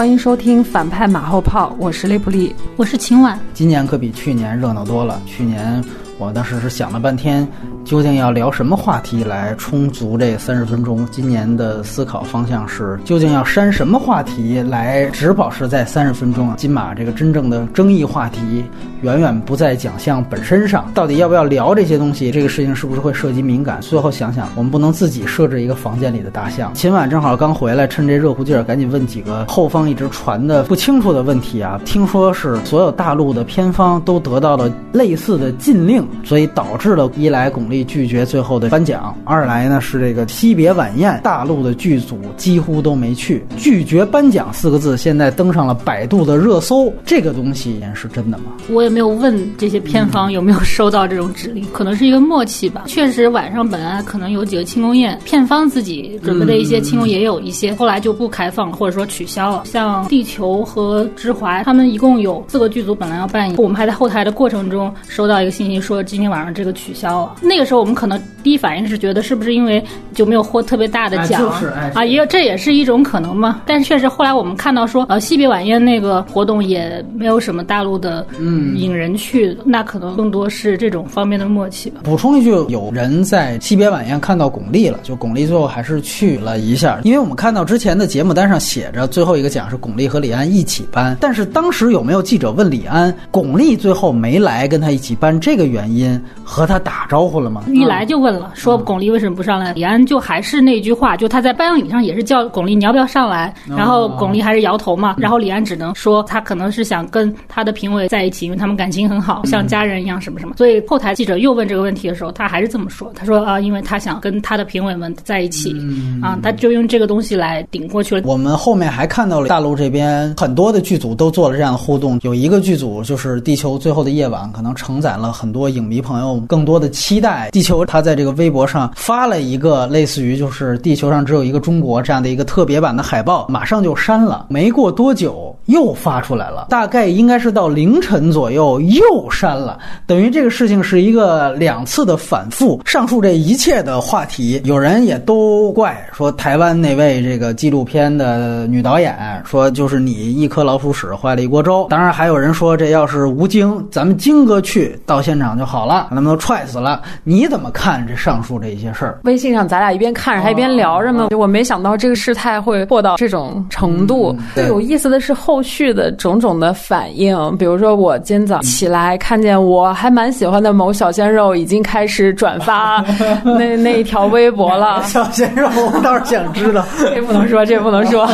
欢迎收听反派马后炮，我是雷普利，我是秦婉。今年可比去年热闹多了。去年我当时是想了半天，究竟要聊什么话题来充足这三十分钟。今年的思考方向是，究竟要删什么话题来只保持在三十分钟啊？金马这个真正的争议话题远远不在奖项本身上，到底要不要聊这些东西？这个事情是不是会涉及敏感？最后想想，我们不能自己设置一个房间里的大象。秦晚正好刚回来，趁这热乎劲儿，赶紧问几个后方一直传的不清楚的问题啊！听说是所有大陆的片方都得到了类似的禁令，所以导致了一来巩俐拒绝最后的颁奖，二来呢是这个惜别晚宴，大陆的剧组几乎都没去，拒绝颁奖四个字现在登上了百度的热搜。这个东西是真的吗？我也没有问这些片方有没有收到这种指令，可能是一个默契吧。确实晚上本来可能有几个庆功宴，片方自己准备的一些庆功也有一些，后来就不开放，或者说取消了。像地球和之华，他们一共有四个剧组本来要办，我们还在后台的过程中收到一个信息说今天晚上这个取消了。那个时候我们可能第一反应是觉得是不是因为就没有获特别大的奖啊就是哎啊，也有这也是一种可能嘛。但是确实后来我们看到说，呃，惜别晚宴那个活动也没有什么大陆的嗯引人去，那可能更多是这种方面的默契吧。补充一句，有人在惜别晚宴看到巩俐了，就巩俐最后还是去了一下，因为我们看到之前的节目单上写着最后一个奖是巩俐和李安一起颁，但是当时有没有记者问李安，巩俐最后没来跟他一起颁，这个原因和他打招呼了吗？一来就问了，说巩俐为什么不上来？李安就还是那句话，就他在颁奖礼上也是叫巩俐你要不要上来，然后巩俐还是摇头嘛，然后李安只能说他可能是想跟他的评委在一起，因为他们感情很好，像家人一样什么什么。所以后台记者又问这个问题的时候，他还是这么说，他说啊，因为他想跟他的评委们在一起，啊，他就用这个东西来顶过去了。我们后面还看到了大陆这边很多的剧组都做了这样的互动，有一个剧组就是《地球最后的夜晚》，可能承载了很多影迷朋友更多的期待。地球他在这个微博上发了一个类似于就是地球上只有一个中国这样的一个特别版的海报，马上就删了，没过多久又发出来了，大概应该是到凌晨左右又删了，等于这个事情是一个两次的反复。上述这一切的话题，有人也都怪说台湾那位这个纪录片的女导演说就是你一颗老鼠屎坏了一锅粥。当然还有人说这要是吴京，咱们京哥去到现场就好了，把他们都踹死了。你怎么看这上述这些事儿？微信上咱俩一边看着还一边聊着嘛，我没想到这个事态会破到这种程度。最有意思的是后续的种种的反应，比如说我今早起来看见我还蛮喜欢的某小鲜肉已经开始转发 那那一条微博了。小鲜肉，我倒是想知道。这不能说，这不能说，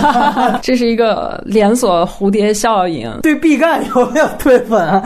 这 是一个连锁蝴蝶效应。对毕赣有没有推粉啊？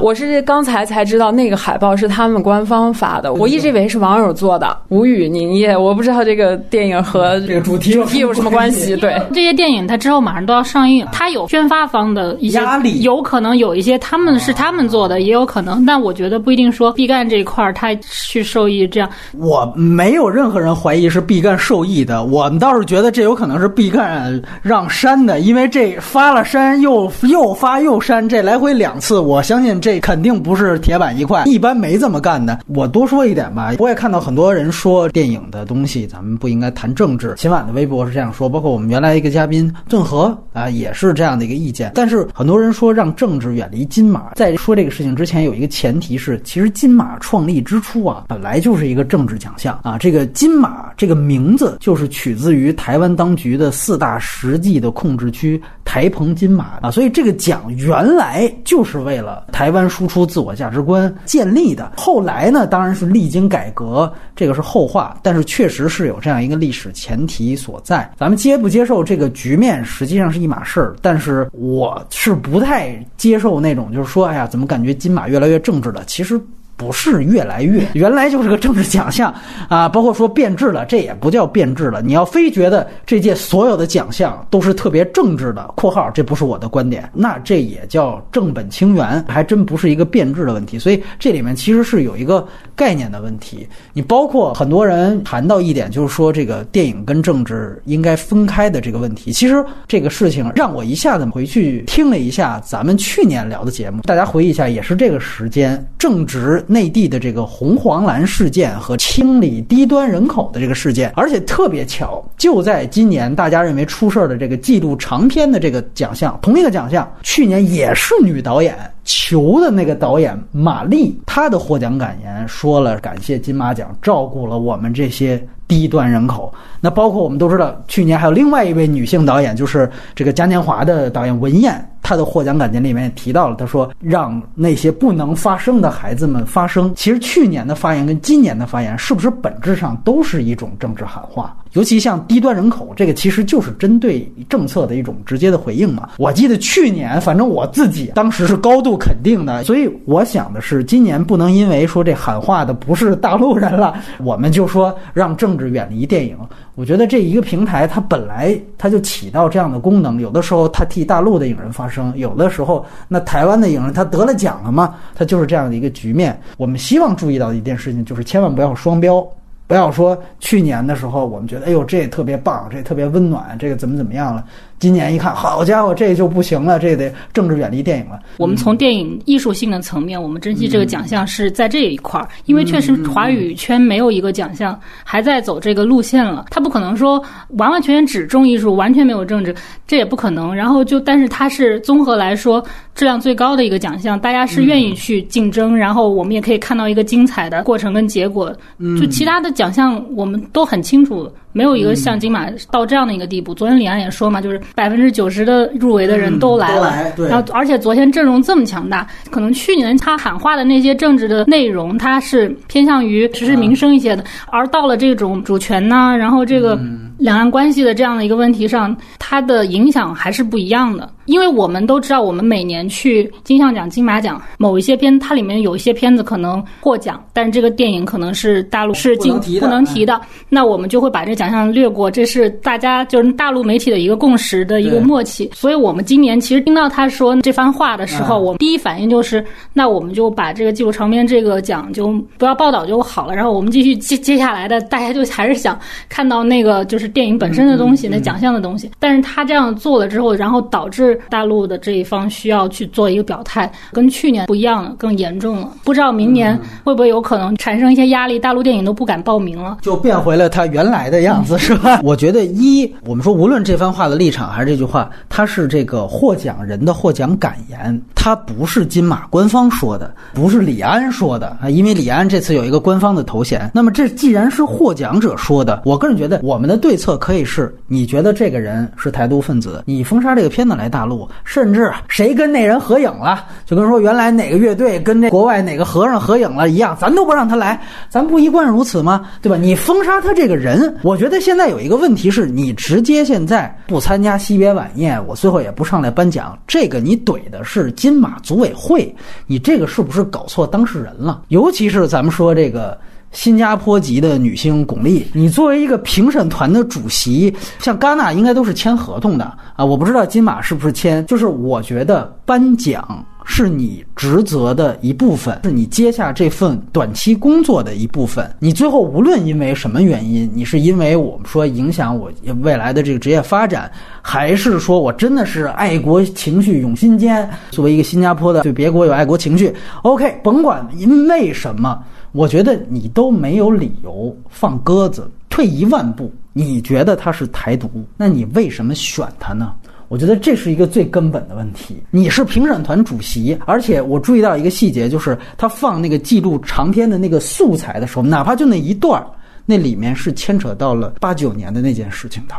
我是刚才才知道那个海报是他们官方发的，我一直以为是网友做的。无语凝噎，我不知道这个电影和这个主题主题有什么关系。对，这些电影它之后马上都要上映，它有宣发方的一些压力有可能有一些他们是他们做的，也有可能，但我觉得不一定说毕赣这一块儿他去受益这样。我没有任何人怀疑是毕赣受益的，我们倒是觉得这有可能是毕赣让删的，因为这发了删又又发又删，这来回两次，我相信这肯定不是铁板一块，一般没这么干的。我多说一点吧，我也看到很多人说电影的东西咱们不应该谈政治，秦晚的微博是这样说，包括我们原来一个嘉宾郑和啊也是这样的一个意见，但是很多人说让政治远离金马，在说这个事情之前有一个前提是，其实金马创立之初啊，本来就是一个政治奖项啊，这个金马这个名字就是取自于台湾当局的四大实际的控制区台澎金马啊，所以这个奖原来就是为了台湾输出自我价值观建立的。后来呢，当然是历经改革，这个是后话，但是确实是有这样一个历史前提所在。咱们接不接受这个局面，实际上是一码事儿，但是我是不太接受那种就是说，哎呀，怎么感觉金马越来越政治了？其实。不是越来越，原来就是个政治奖项啊，包括说变质了，这也不叫变质了。你要非觉得这届所有的奖项都是特别政治的（括号这不是我的观点），那这也叫正本清源，还真不是一个变质的问题。所以这里面其实是有一个概念的问题。你包括很多人谈到一点，就是说这个电影跟政治应该分开的这个问题。其实这个事情让我一下子回去听了一下咱们去年聊的节目，大家回忆一下，也是这个时间，正值内地的这个红黄蓝事件和清理低端人口的这个事件，而且特别巧，就在今年大家认为出事儿的这个纪录长片的这个奖项，同一个奖项，去年也是女导演。球的那个导演玛丽，她的获奖感言说了，感谢金马奖照顾了我们这些低端人口。那包括我们都知道，去年还有另外一位女性导演，就是这个嘉年华的导演文燕，她的获奖感言里面也提到了，她说让那些不能发声的孩子们发声。其实去年的发言跟今年的发言，是不是本质上都是一种政治喊话？尤其像低端人口这个，其实就是针对政策的一种直接的回应嘛。我记得去年，反正我自己当时是高度肯定的，所以我想的是，今年不能因为说这喊话的不是大陆人了，我们就说让政治远离电影。我觉得这一个平台，它本来它就起到这样的功能。有的时候它替大陆的影人发声，有的时候那台湾的影人他得了奖了嘛，他就是这样的一个局面。我们希望注意到的一件事情就是，千万不要双标。不要说去年的时候，我们觉得哎呦这也特别棒，这也特别温暖，这个怎么怎么样了？今年一看，好家伙，这就不行了，这得政治远离电影了。我们从电影艺术性的层面，我们珍惜这个奖项是在这一块儿，因为确实华语圈没有一个奖项还在走这个路线了。他不可能说完完全全只重艺术，完全没有政治，这也不可能。然后就，但是它是综合来说质量最高的一个奖项，大家是愿意去竞争。然后我们也可以看到一个精彩的过程跟结果。就其他的奖项，我们都很清楚。没有一个像金马到这样的一个地步。昨天李安也说嘛，就是百分之九十的入围的人都来了，然后而且昨天阵容这么强大，可能去年他喊话的那些政治的内容，他是偏向于实事民生一些的，而到了这种主权呐，然后这个两岸关系的这样的一个问题上，它的影响还是不一样的。因为我们都知道，我们每年去金像奖、金马奖，某一些片，它里面有一些片子可能获奖，但是这个电影可能是大陆是禁不能提的，那我们就会把这奖项略过。这是大家就是大陆媒体的一个共识的一个默契。所以我们今年其实听到他说这番话的时候，我们第一反应就是，那我们就把这个纪录长片这个奖就不要报道就好了。然后我们继续接接下来的，大家就还是想看到那个就是电影本身的东西，那奖项的东西。但是他这样做了之后，然后导致。大陆的这一方需要去做一个表态，跟去年不一样了，更严重了。不知道明年会不会有可能产生一些压力，大陆电影都不敢报名了，就变回了他原来的样子，是吧？我觉得一，我们说无论这番话的立场还是这句话，他是这个获奖人的获奖感言，他不是金马官方说的，不是李安说的啊，因为李安这次有一个官方的头衔。那么这既然是获奖者说的，我个人觉得我们的对对策可以是：你觉得这个人是台独分子，你封杀这个片子来大。大陆，甚至谁跟那人合影了，就跟说原来哪个乐队跟那国外哪个和尚合影了一样，咱都不让他来，咱不一贯如此吗？对吧？你封杀他这个人，我觉得现在有一个问题是你直接现在不参加惜别晚宴，我最后也不上来颁奖，这个你怼的是金马组委会，你这个是不是搞错当事人了？尤其是咱们说这个。新加坡籍的女星巩俐，你作为一个评审团的主席，像戛纳应该都是签合同的啊，我不知道金马是不是签。就是我觉得颁奖是你职责的一部分，是你接下这份短期工作的一部分。你最后无论因为什么原因，你是因为我们说影响我未来的这个职业发展，还是说我真的是爱国情绪涌心间，作为一个新加坡的对别国有爱国情绪，OK，甭管因为什么。我觉得你都没有理由放鸽子。退一万步，你觉得他是台独，那你为什么选他呢？我觉得这是一个最根本的问题。你是评审团主席，而且我注意到一个细节，就是他放那个记录长篇的那个素材的时候，哪怕就那一段，那里面是牵扯到了八九年的那件事情的，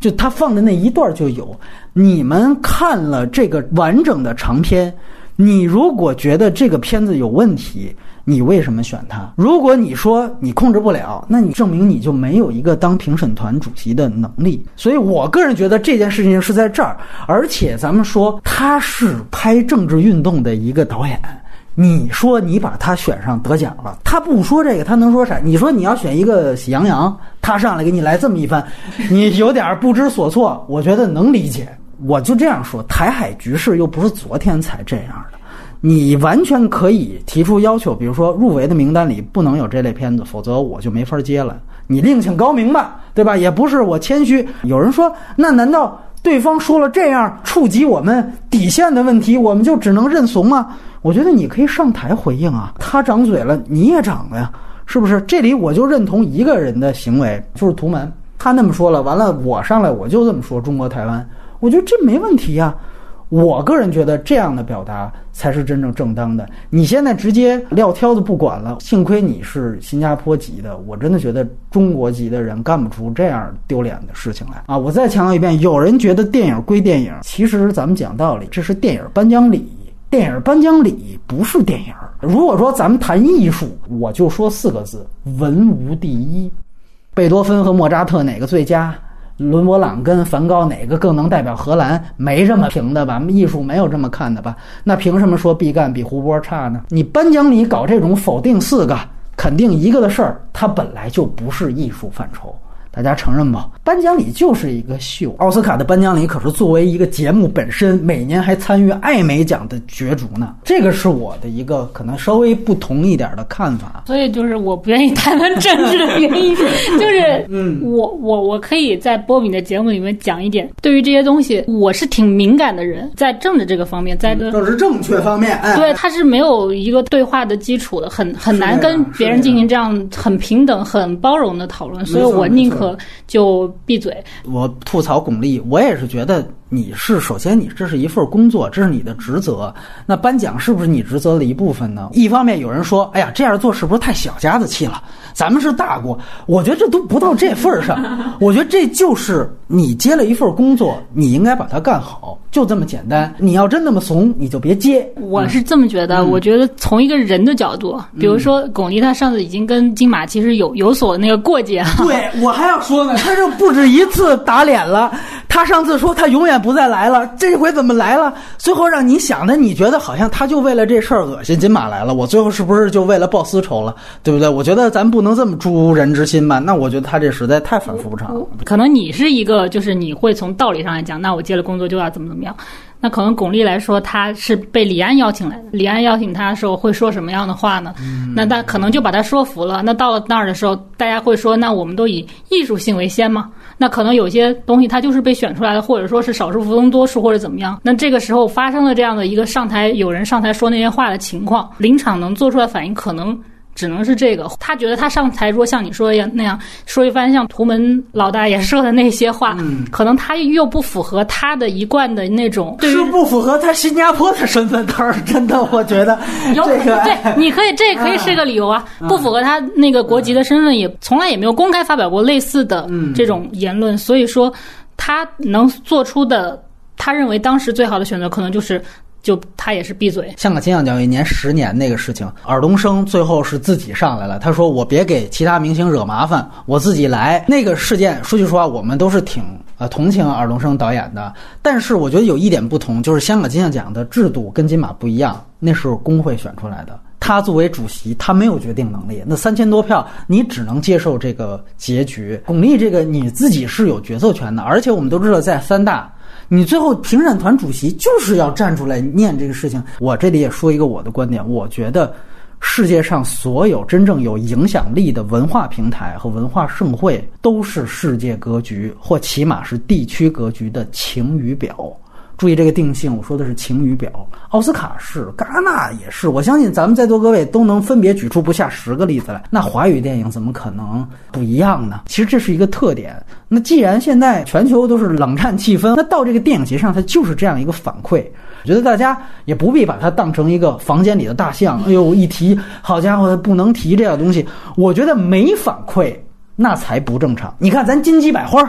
就他放的那一段就有。你们看了这个完整的长篇，你如果觉得这个片子有问题。你为什么选他？如果你说你控制不了，那你证明你就没有一个当评审团主席的能力。所以我个人觉得这件事情是在这儿，而且咱们说他是拍政治运动的一个导演，你说你把他选上得奖了，他不说这个，他能说啥？你说你要选一个喜羊羊，他上来给你来这么一番，你有点不知所措，我觉得能理解。我就这样说，台海局势又不是昨天才这样的。你完全可以提出要求，比如说入围的名单里不能有这类片子，否则我就没法接了。你另请高明吧，对吧？也不是我谦虚。有人说，那难道对方说了这样触及我们底线的问题，我们就只能认怂吗？我觉得你可以上台回应啊。他长嘴了，你也长了呀，是不是？这里我就认同一个人的行为，就是图门。他那么说了，完了我上来我就这么说，中国台湾，我觉得这没问题呀。我个人觉得这样的表达才是真正正当的。你现在直接撂挑子不管了，幸亏你是新加坡籍的，我真的觉得中国籍的人干不出这样丢脸的事情来啊！我再强调一遍，有人觉得电影归电影，其实咱们讲道理，这是电影颁奖礼，电影颁奖礼不是电影。如果说咱们谈艺术，我就说四个字：文无第一。贝多芬和莫扎特哪个最佳？伦勃朗跟梵高哪个更能代表荷兰？没这么评的吧？艺术没有这么看的吧？那凭什么说毕赣比胡波差呢？你颁奖礼搞这种否定四个、肯定一个的事儿，它本来就不是艺术范畴。大家承认吧？颁奖礼就是一个秀。奥斯卡的颁奖礼可是作为一个节目本身，每年还参与艾美奖的角逐呢。这个是我的一个可能稍微不同一点的看法。所以就是我不愿意谈论政治的原因，就是嗯，我我我可以在波米的节目里面讲一点，对于这些东西，我是挺敏感的人，在政治这个方面，在政治正确方面，对他是没有一个对话的基础的，很很难跟别人进行这样很平等、很包容的讨论。所以我宁可。就闭嘴。我吐槽巩俐，我也是觉得你是首先你这是一份工作，这是你的职责。那颁奖是不是你职责的一部分呢？一方面有人说，哎呀，这样做是不是太小家子气了？咱们是大国，我觉得这都不到这份儿上。我觉得这就是你接了一份工作，你应该把它干好，就这么简单。你要真那么怂，你就别接。我是这么觉得。我觉得从一个人的角度，比如说巩俐，她上次已经跟金马其实有有所那个过节。对我还要说呢，他就不止一次打脸了。他上次说他永远不再来了，这回怎么来了？最后让你想的，你觉得好像他就为了这事儿恶心金马来了。我最后是不是就为了报私仇了？对不对？我觉得咱不。能这么诛人之心吧？那我觉得他这实在太反复无常了。可能你是一个，就是你会从道理上来讲，那我接了工作就要怎么怎么样。那可能巩俐来说，她是被李安邀请来的，李安邀请她的时候会说什么样的话呢？那他可能就把她说服了。那到了那儿的时候，大家会说，那我们都以艺术性为先吗？那可能有些东西它就是被选出来的，或者说是少数服从多数，或者怎么样？那这个时候发生了这样的一个上台有人上台说那些话的情况，临场能做出来反应可能。只能是这个，他觉得他上台，如果像你说的那样说一番像图门老大爷说的那些话，可能他又不符合他的一贯的那种，对是不符合他新加坡的身份。他是真的，我觉得这个对，你可以，这也可以是个理由啊。不符合他那个国籍的身份，也从来也没有公开发表过类似的这种言论。所以说，他能做出的，他认为当时最好的选择，可能就是。就他也是闭嘴。香港金像奖一年十年那个事情，尔冬升最后是自己上来了。他说：“我别给其他明星惹麻烦，我自己来。”那个事件，说句实话，我们都是挺呃同情尔冬升导演的。但是我觉得有一点不同，就是香港金像奖的制度跟金马不一样，那是工会选出来的。他作为主席，他没有决定能力。那三千多票，你只能接受这个结局。巩俐这个你自己是有决策权的，而且我们都知道在三大。你最后评审团主席就是要站出来念这个事情。我这里也说一个我的观点，我觉得世界上所有真正有影响力的文化平台和文化盛会，都是世界格局或起码是地区格局的晴雨表。注意这个定性，我说的是晴雨表。奥斯卡是，戛纳也是。我相信咱们在座各位都能分别举出不下十个例子来。那华语电影怎么可能不一样呢？其实这是一个特点。那既然现在全球都是冷战气氛，那到这个电影节上，它就是这样一个反馈。我觉得大家也不必把它当成一个房间里的大象。哎呦，一提，好家伙，不能提这样东西。我觉得没反馈，那才不正常。你看咱金鸡百花。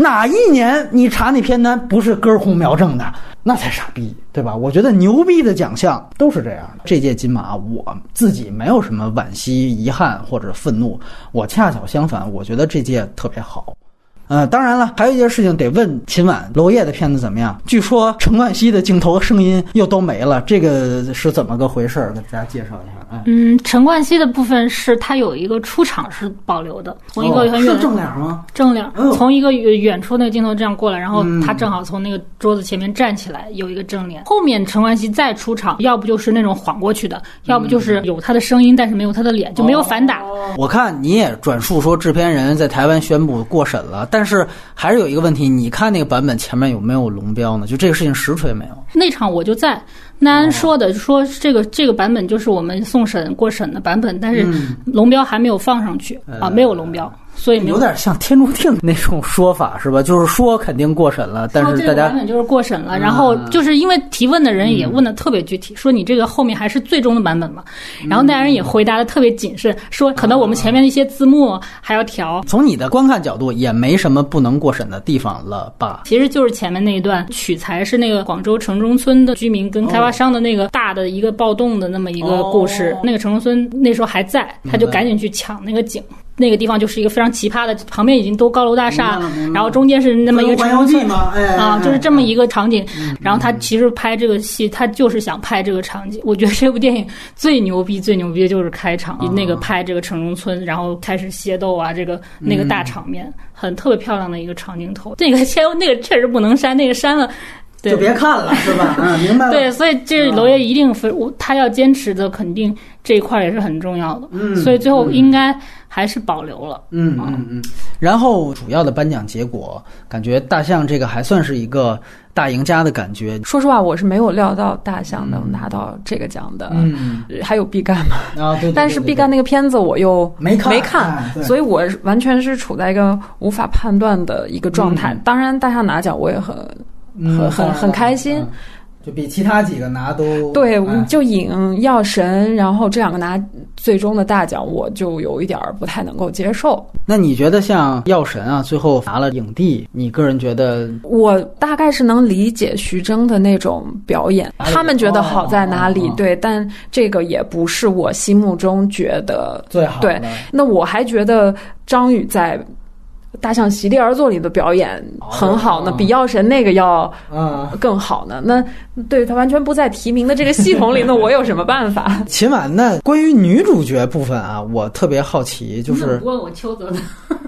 哪一年你查那片单不是根红苗正的，那才傻逼，对吧？我觉得牛逼的奖项都是这样的。这届金马，我自己没有什么惋惜、遗憾或者愤怒，我恰巧相反，我觉得这届特别好。呃，当然了，还有一件事情得问秦晚，娄烨的片子怎么样？据说陈冠希的镜头和声音又都没了，这个是怎么个回事儿？给大家介绍一下。哎，嗯，陈冠希的部分是他有一个出场是保留的，从一个很远哦是正脸吗？正脸哦，从一个远远处那个镜头这样过来，然后嗯他正好从那个桌子前面站起来，有一个正脸。后面陈冠希再出场，要不就是那种晃过去的，要不就是有他的声音，但是没有他的脸，就没有反打。我看你也转述说制片人在台湾宣布过审了，但是还是有一个问题，你看那个版本前面有没有龙标呢？就这个事情实锤没有？那场我就在。那安说的说这个这个版本就是我们送审过审的版本，但是嗯龙标还没有放上去啊，没有龙标，所以有点像天注定那种说法是吧？就是说肯定过审了，但是这是大家个版本就是过审了，然后就是因为提问的人也问的特别具体，说你这个后面还是最终的版本嘛？然后那人也回答的特别谨慎，说可能我们前面的一些字幕还要调。从你的观看角度也没什么不能过审的地方了吧？其实就是前面那一段取材是那个广州城中村的居民跟开发商的那个大的一个暴动的那么一个故事。那个城中村那时候还在，他就赶紧去抢那个景。那个地方就是一个非常奇葩的，旁边已经都高楼大厦，然后中间是那么一个城中村吗？哎啊，就是这么一个场景。然后他其实拍这个戏，他就是想拍这个场景。我觉得这部电影最牛逼、最牛逼的就是开场，那个拍这个城中村，然后开始械斗啊，这个那个大场面，很特别漂亮的一个长镜头。那个 先那个确实不能删，那个删了。对就别看了，是吧？嗯，明白了。对，所以这娄烨一定非我他要坚持的，肯定这一块也是很重要的。嗯所以最后应该还是保留了。嗯嗯嗯。然后主要的颁奖结果，感觉大象这个还算是一个大赢家的感觉。说实话，我是没有料到大象能拿到这个奖的。嗯，还有毕赣嘛？啊，对。对但是毕赣那个片子我又没看，没看，所以我完全是处在一个无法判断的一个状态。当然，大象拿奖我也很。很很很开心，就比其他几个拿都对，就影药神，然后这两个拿最终的大奖，我就有一点不太能够接受。那你觉得像药神啊，最后拿了影帝，你个人觉得？我大概是能理解徐峥的那种表演，他们觉得好在哪里？哦、对，但这个也不是我心目中觉得最好。对，那我还觉得张宇在。大象席地而坐里的表演很好呢，哦、比药神那个要更好呢。那对他完全不在提名的这个系统里，那我有什么办法？秦晚，那关于女主角部分啊，我特别好奇，就是问我邱泽的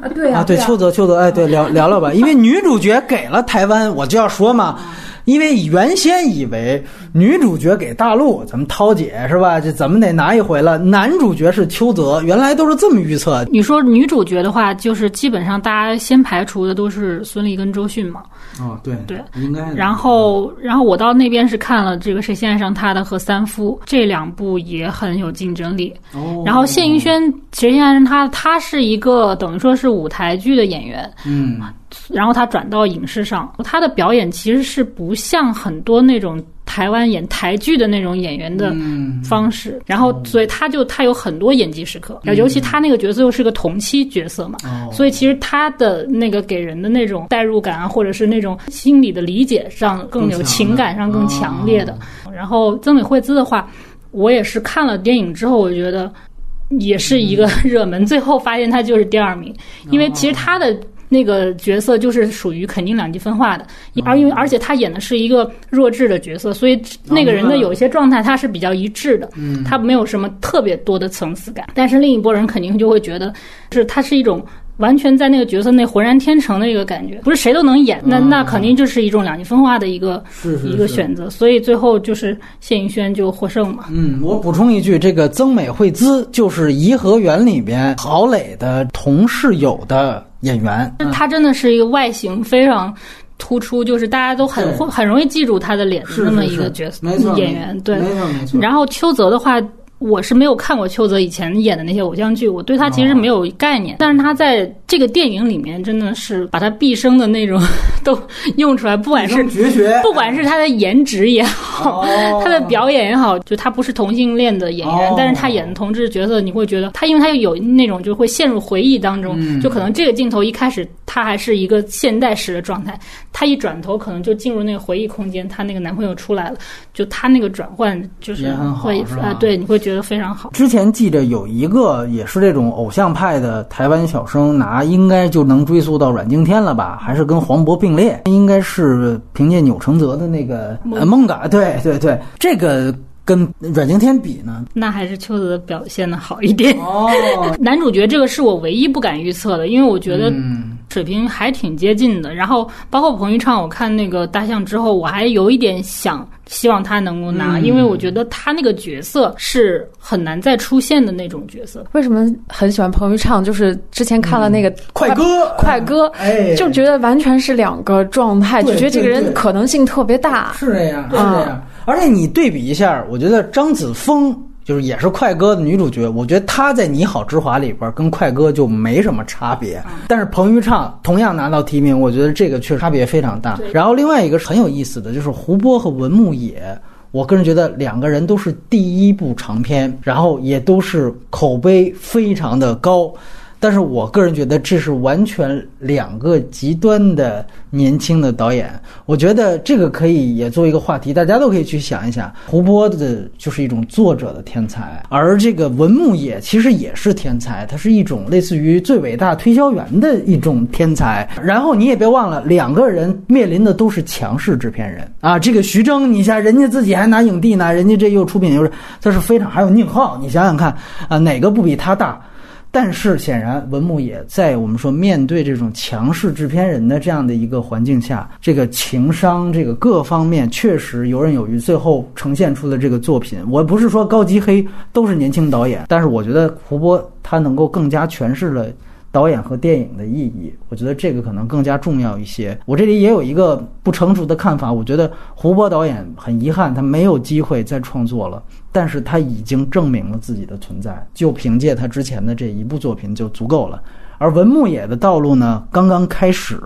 啊，对啊，对邱泽，邱泽，哎，对，聊 聊聊吧，因为女主角给了台湾，我就要说嘛。因为原先以为女主角给大陆，咱们涛姐是吧？这怎么得拿一回了？男主角是邱泽，原来都是这么预测。你说女主角的话，就是基本上大家先排除的都是孙俪跟周迅嘛。哦，对对，应该。然后，然后我到那边是看了这个《谁先爱上他》的和《三夫》这两部也很有竞争力。哦。然后谢盈萱《谁先爱上他》，他是一个等于说是舞台剧的演员。嗯。然后他转到影视上，他的表演其实是不像很多那种台湾演台剧的那种演员的方式。嗯、然后，所以他就他有很多演技时刻，嗯、尤其他那个角色又是个同期角色嘛，哦、所以其实他的那个给人的那种代入感啊，或者是那种心理的理解上更有情感上更强烈的。哦、然后曾美惠孜的话，我也是看了电影之后，我觉得也是一个 热门，最后发现他就是第二名，因为其实他的。那个角色就是属于肯定两极分化的，而因为而且他演的是一个弱智的角色，所以那个人的有一些状态他是比较一致的，他没有什么特别多的层次感。但是另一拨人肯定就会觉得，是他是一种完全在那个角色内浑然天成的一个感觉，不是谁都能演，那那肯定就是一种两极分化的一个一个选择。所以最后就是谢盈萱就获胜嘛。嗯，我补充一句，这个曾美惠孜就是《颐和园》里边郝蕾的同室友的。演员，他真的是一个外形非常突出，就是大家都很很容易记住他的脸的那么一个角色演员。对。然后邱泽的话，我是没有看过邱泽以前演的那些偶像剧，我对他其实没有概念。但是他在这个电影里面真的是把他毕生的那种 都用出来，不管是绝。学，不管是他的颜值也好，哦、他的表演也好，就他不是同性恋的演员，哦、但是他演的同志角色，你会觉得他因为他有那种就会陷入回忆当中，嗯、就可能这个镜头一开始他还是一个现代时的状态，他一转头可能就进入那个回忆空间，他那个男朋友出来了，就他那个转换就是会啊，对，你会觉觉得非常好。之前记着有一个也是这种偶像派的台湾小生拿，应该就能追溯到阮经天了吧？还是跟黄渤并列？应该是凭借钮承泽的那个呃梦嘎，对对对，这个。跟阮经天比呢，那还是邱泽表现的好一点。哦，男主角这个是我唯一不敢预测的，因为我觉得水平还挺接近的。然后包括彭昱畅，我看那个大象之后，我还有一点想希望他能够拿，因为我觉得他那个角色是很难再出现的那种角色。为什么很喜欢彭昱畅？就是之前看了那个快歌，快歌，哎，就觉得完全是两个状态，就觉得这个人可能性特别大。是这样，是这样。而且你对比一下，我觉得张子枫就是也是快歌的女主角，我觉得她在《你好，之华》里边跟快歌就没什么差别。但是彭昱畅同样拿到提名，我觉得这个确实差别非常大。然后另外一个很有意思的就是胡波和文牧野，我个人觉得两个人都是第一部长片，然后也都是口碑非常的高。但是我个人觉得这是完全两个极端的年轻的导演，我觉得这个可以也做一个话题，大家都可以去想一想。胡波的就是一种作者的天才，而这个文牧野其实也是天才，他是一种类似于最伟大推销员的一种天才。然后你也别忘了，两个人面临的都是强势制片人啊。这个徐峥，你像人家自己还拿影帝呢，人家这又出品又是，这是非常。还有宁浩，你想想看啊，哪个不比他大？但是显然，文牧野在我们说面对这种强势制片人的这样的一个环境下，这个情商、这个各方面确实游刃有余，最后呈现出的这个作品，我不是说高级黑都是年轻导演，但是我觉得胡波他能够更加诠释了。导演和电影的意义，我觉得这个可能更加重要一些。我这里也有一个不成熟的看法，我觉得胡波导演很遗憾，他没有机会再创作了，但是他已经证明了自己的存在，就凭借他之前的这一部作品就足够了。而文牧野的道路呢，刚刚开始，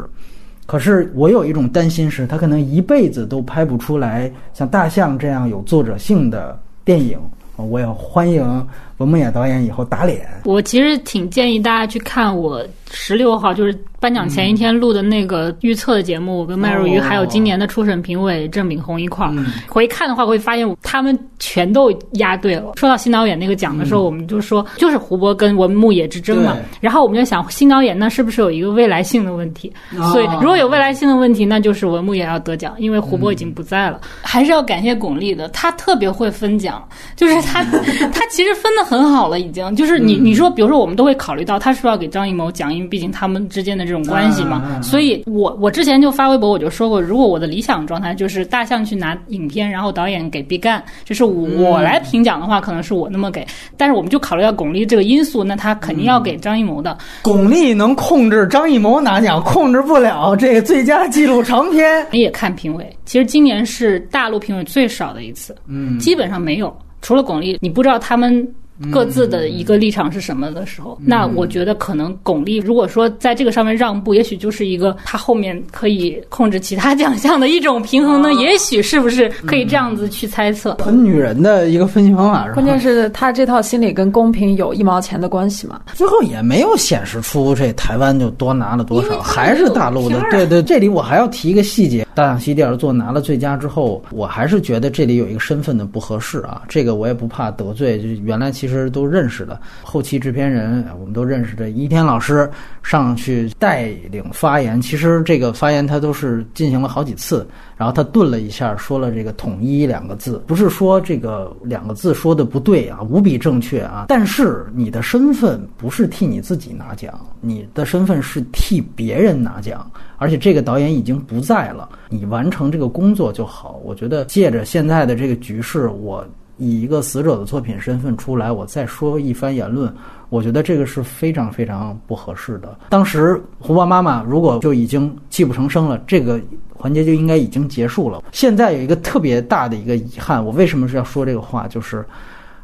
可是我有一种担心，是他可能一辈子都拍不出来像《大象》这样有作者性的电影。我也欢迎文牧野导演以后打脸。我其实挺建议大家去看我十六号，就是。颁奖前一天录的那个预测的节目，我跟麦若愚还有今年的初审评委郑炳宏一块儿回看的话，会发现他们全都押对了。说到新导演那个奖的时候，我们就说就是胡波跟文牧野之争嘛。然后我们就想，新导演那是不是有一个未来性的问题？所以如果有未来性的问题，那就是文牧野要得奖，因为胡波已经不在了。还是要感谢巩俐的，他特别会分奖，就是他 他其实分的很好了，已经就是你你说，比如说我们都会考虑到他是不是要给张艺谋讲，因为毕竟他们之间的这种。关系嘛，所以我我之前就发微博，我就说过，如果我的理想状态就是大象去拿影片，然后导演给毕赣，就是我来评奖的话，可能是我那么给。但是我们就考虑到巩俐这个因素，那他肯定要给张艺谋的。巩俐能控制张艺谋拿奖，控制不了这个最佳纪录长片。你也看评委，其实今年是大陆评委最少的一次，嗯，基本上没有，除了巩俐，你不知道他们。各自的一个立场是什么的时候，那我觉得可能巩俐如果说在这个上面让步，也许就是一个他后面可以控制其他奖项的一种平衡呢？也许是不是可以这样子去猜测？很女人的一个分析方法是吧？关键是他这套心理跟公平有一毛钱的关系吗？最后也没有显示出这台湾就多拿了多少，还是大陆的。对对，这里我还要提一个细节：大象席地而坐拿了最佳之后，我还是觉得这里有一个身份的不合适啊。这个我也不怕得罪，就原来其。其实都认识的后期制片人，我们都认识的一天老师上去带领发言。其实这个发言他都是进行了好几次，然后他顿了一下，说了这个“统一”两个字，不是说这个两个字说的不对啊，无比正确啊。但是你的身份不是替你自己拿奖，你的身份是替别人拿奖，而且这个导演已经不在了，你完成这个工作就好。我觉得借着现在的这个局势，我。以一个死者的作品身份出来，我再说一番言论，我觉得这个是非常非常不合适的。当时胡巴妈妈如果就已经泣不成声了，这个环节就应该已经结束了。现在有一个特别大的一个遗憾，我为什么是要说这个话？就是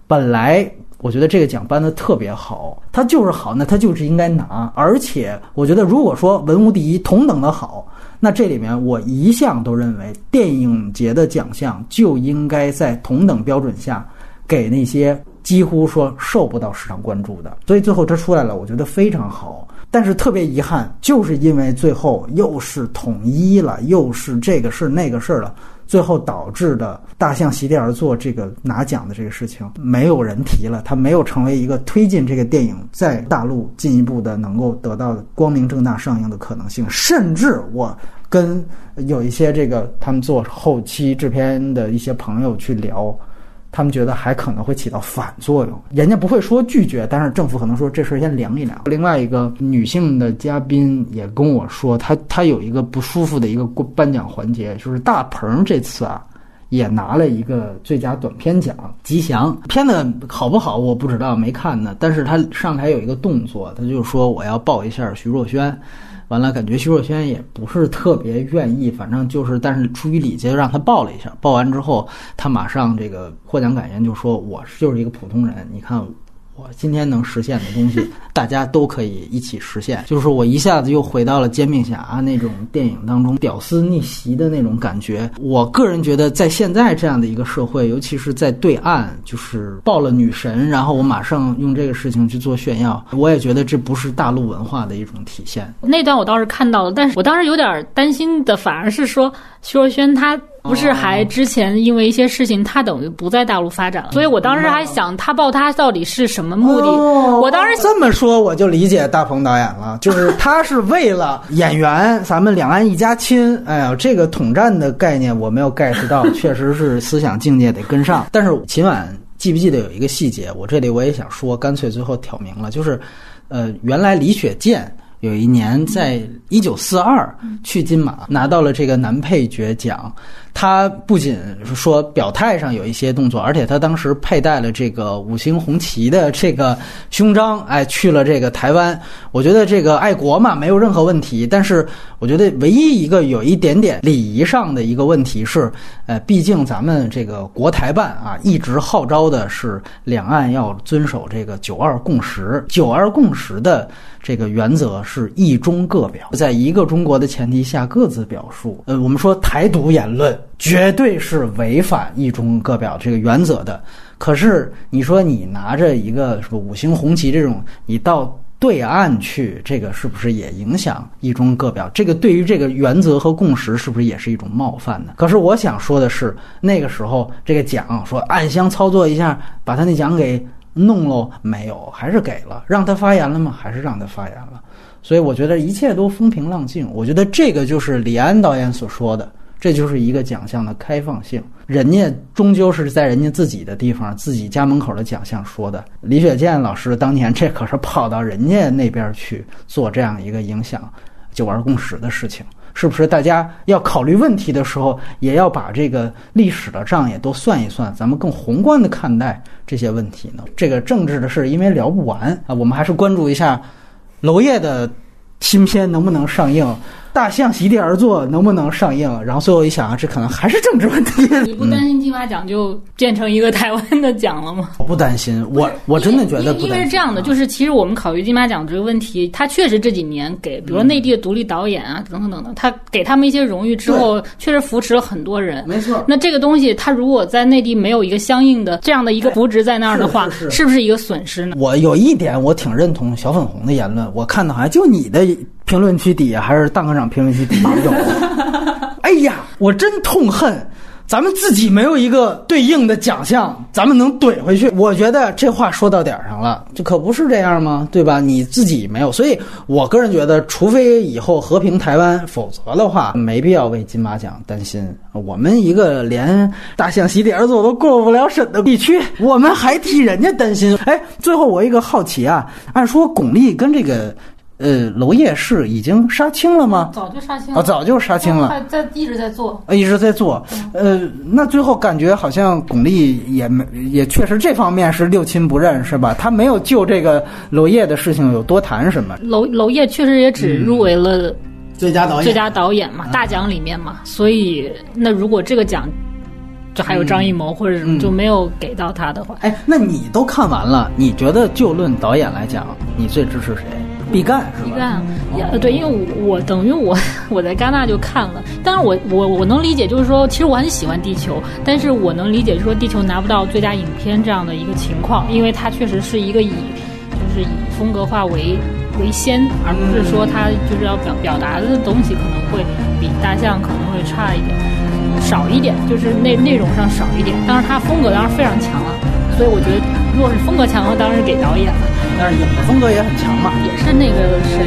本来我觉得这个奖颁的特别好，它就是好，那它就是应该拿。而且我觉得，如果说文无第一，同等的好。那这里面，我一向都认为，电影节的奖项就应该在同等标准下，给那些几乎说受不到市场关注的。所以最后它出来了，我觉得非常好。但是特别遗憾，就是因为最后又是统一了，又是这个事那个事了，最后导致的大象席地而坐这个拿奖的这个事情，没有人提了，它没有成为一个推进这个电影在大陆进一步的能够得到光明正大上映的可能性。甚至我跟有一些这个他们做后期制片的一些朋友去聊。他们觉得还可能会起到反作用，人家不会说拒绝，但是政府可能说这事儿先凉一凉。另外一个女性的嘉宾也跟我说，她她有一个不舒服的一个颁奖环节，就是大鹏这次啊也拿了一个最佳短片奖，吉祥。片子好不好我不知道，没看呢。但是他上台有一个动作，他就说我要抱一下徐若瑄。完了，感觉徐若瑄也不是特别愿意，反正就是，但是出于礼节，让他报了一下。报完之后，他马上这个获奖感言就说：“我就是一个普通人，你看。”我今天能实现的东西，大家都可以一起实现。就是我一下子又回到了煎饼侠那种电影当中屌丝逆袭的那种感觉。我个人觉得，在现在这样的一个社会，尤其是在对岸，就是抱了女神，然后我马上用这个事情去做炫耀，我也觉得这不是大陆文化的一种体现。那段我倒是看到了，但是我当时有点担心的，反而是说徐若瑄她。不是，还之前因为一些事情，他等于不在大陆发展了，所以我当时还想，他报他到底是什么目的？我当时这么说，我就理解大鹏导演了，就是他是为了演员，咱们两岸一家亲。哎呀，这个统战的概念我没有 get 到，确实是思想境界得跟上。但是秦晚记不记得有一个细节？我这里我也想说，干脆最后挑明了，就是，呃，原来李雪健。有一年，在一九四二去金马拿到了这个男配角奖。他不仅说表态上有一些动作，而且他当时佩戴了这个五星红旗的这个胸章，哎，去了这个台湾。我觉得这个爱国嘛，没有任何问题。但是，我觉得唯一一个有一点点礼仪上的一个问题是，呃，毕竟咱们这个国台办啊，一直号召的是两岸要遵守这个九二共识。九二共识的这个原则是一中各表，在一个中国的前提下各自表述。呃，我们说台独言论。绝对是违反一中各表这个原则的。可是你说你拿着一个什么五星红旗这种，你到对岸去，这个是不是也影响一中各表？这个对于这个原则和共识，是不是也是一种冒犯呢？可是我想说的是，那个时候这个奖说暗箱操作一下，把他那奖给弄喽？没有，还是给了，让他发言了吗？还是让他发言了？所以我觉得一切都风平浪静。我觉得这个就是李安导演所说的。这就是一个奖项的开放性，人家终究是在人家自己的地方、自己家门口的奖项说的。李雪健老师当年 这可是跑到人家那边去做这样一个影响九二共识的事情，是不是？大家要考虑问题的时候，也要把这个历史的账也都算一算，咱们更宏观的看待这些问题呢？这个政治的事，因为聊不完啊，我们还是关注一下娄烨的新片能不能上映。大象席地而坐能不能上映？然后最后一想啊，这可能还是政治问题。你不担心金马奖就变成一个台湾的奖了吗？我不担心，我我真的觉得不担心。因为是这样的，就是其实我们考虑金马奖这个问题，它确实这几年给，比如说内地的独立导演啊，等等等等，他给他们一些荣誉之后，确实扶持了很多人。没错。那这个东西，它如果在内地没有一个相应的这样的一个扶植在那儿的话，是不是一个损失呢？我有一点我挺认同小粉红的言论，我看到好像就你的。评论区底下还是蛋科长评论区底下 有，哎呀，我真痛恨，咱们自己没有一个对应的奖项，咱们能怼回去。我觉得这话说到点儿上了，这可不是这样吗？对吧？你自己没有，所以我个人觉得，除非以后和平台湾，否则的话，没必要为金马奖担心。我们一个连大象席地而坐都过不了审的地区，我们还替人家担心。哎，最后我一个好奇啊，按说巩俐跟这个。呃，娄烨是已经杀青了吗？早就杀青了啊，早就杀青了，在一直在做，一直在做。呃，那最后感觉好像巩俐也没也确实这方面是六亲不认，是吧？他没有就这个娄烨的事情有多谈什么。娄娄烨确实也只入围了最佳导演，最佳导演嘛，大奖里面嘛。所以那如果这个奖，就还有张艺谋或者什么就没有给到他的话，哎，那你都看完了，你觉得就论导演来讲，你最支持谁？毕赣是吧？毕赣呃对，因为我我等于我 我在戛纳就看了，但是我我我能理解，就是说，其实我很喜欢《地球》，但是我能理解，就是说，《地球》拿不到最佳影片这样的一个情况，因为它确实是一个以就是以风格化为为先，而不是说它就是要表表达的东西可能会比大象可能会差一点。少一点，就是内内容上少一点。当然他风格当然非常强了，所以我觉得如果是风格强的话，当然是给导演了。但是影的风格也很强嘛。也是那个谁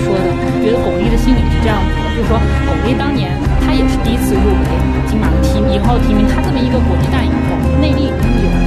说的，觉得巩俐的心理是这样子的，就是说巩俐当年她也是第一次入围金马的提影后提名，她这么一个国际大影后，内地有。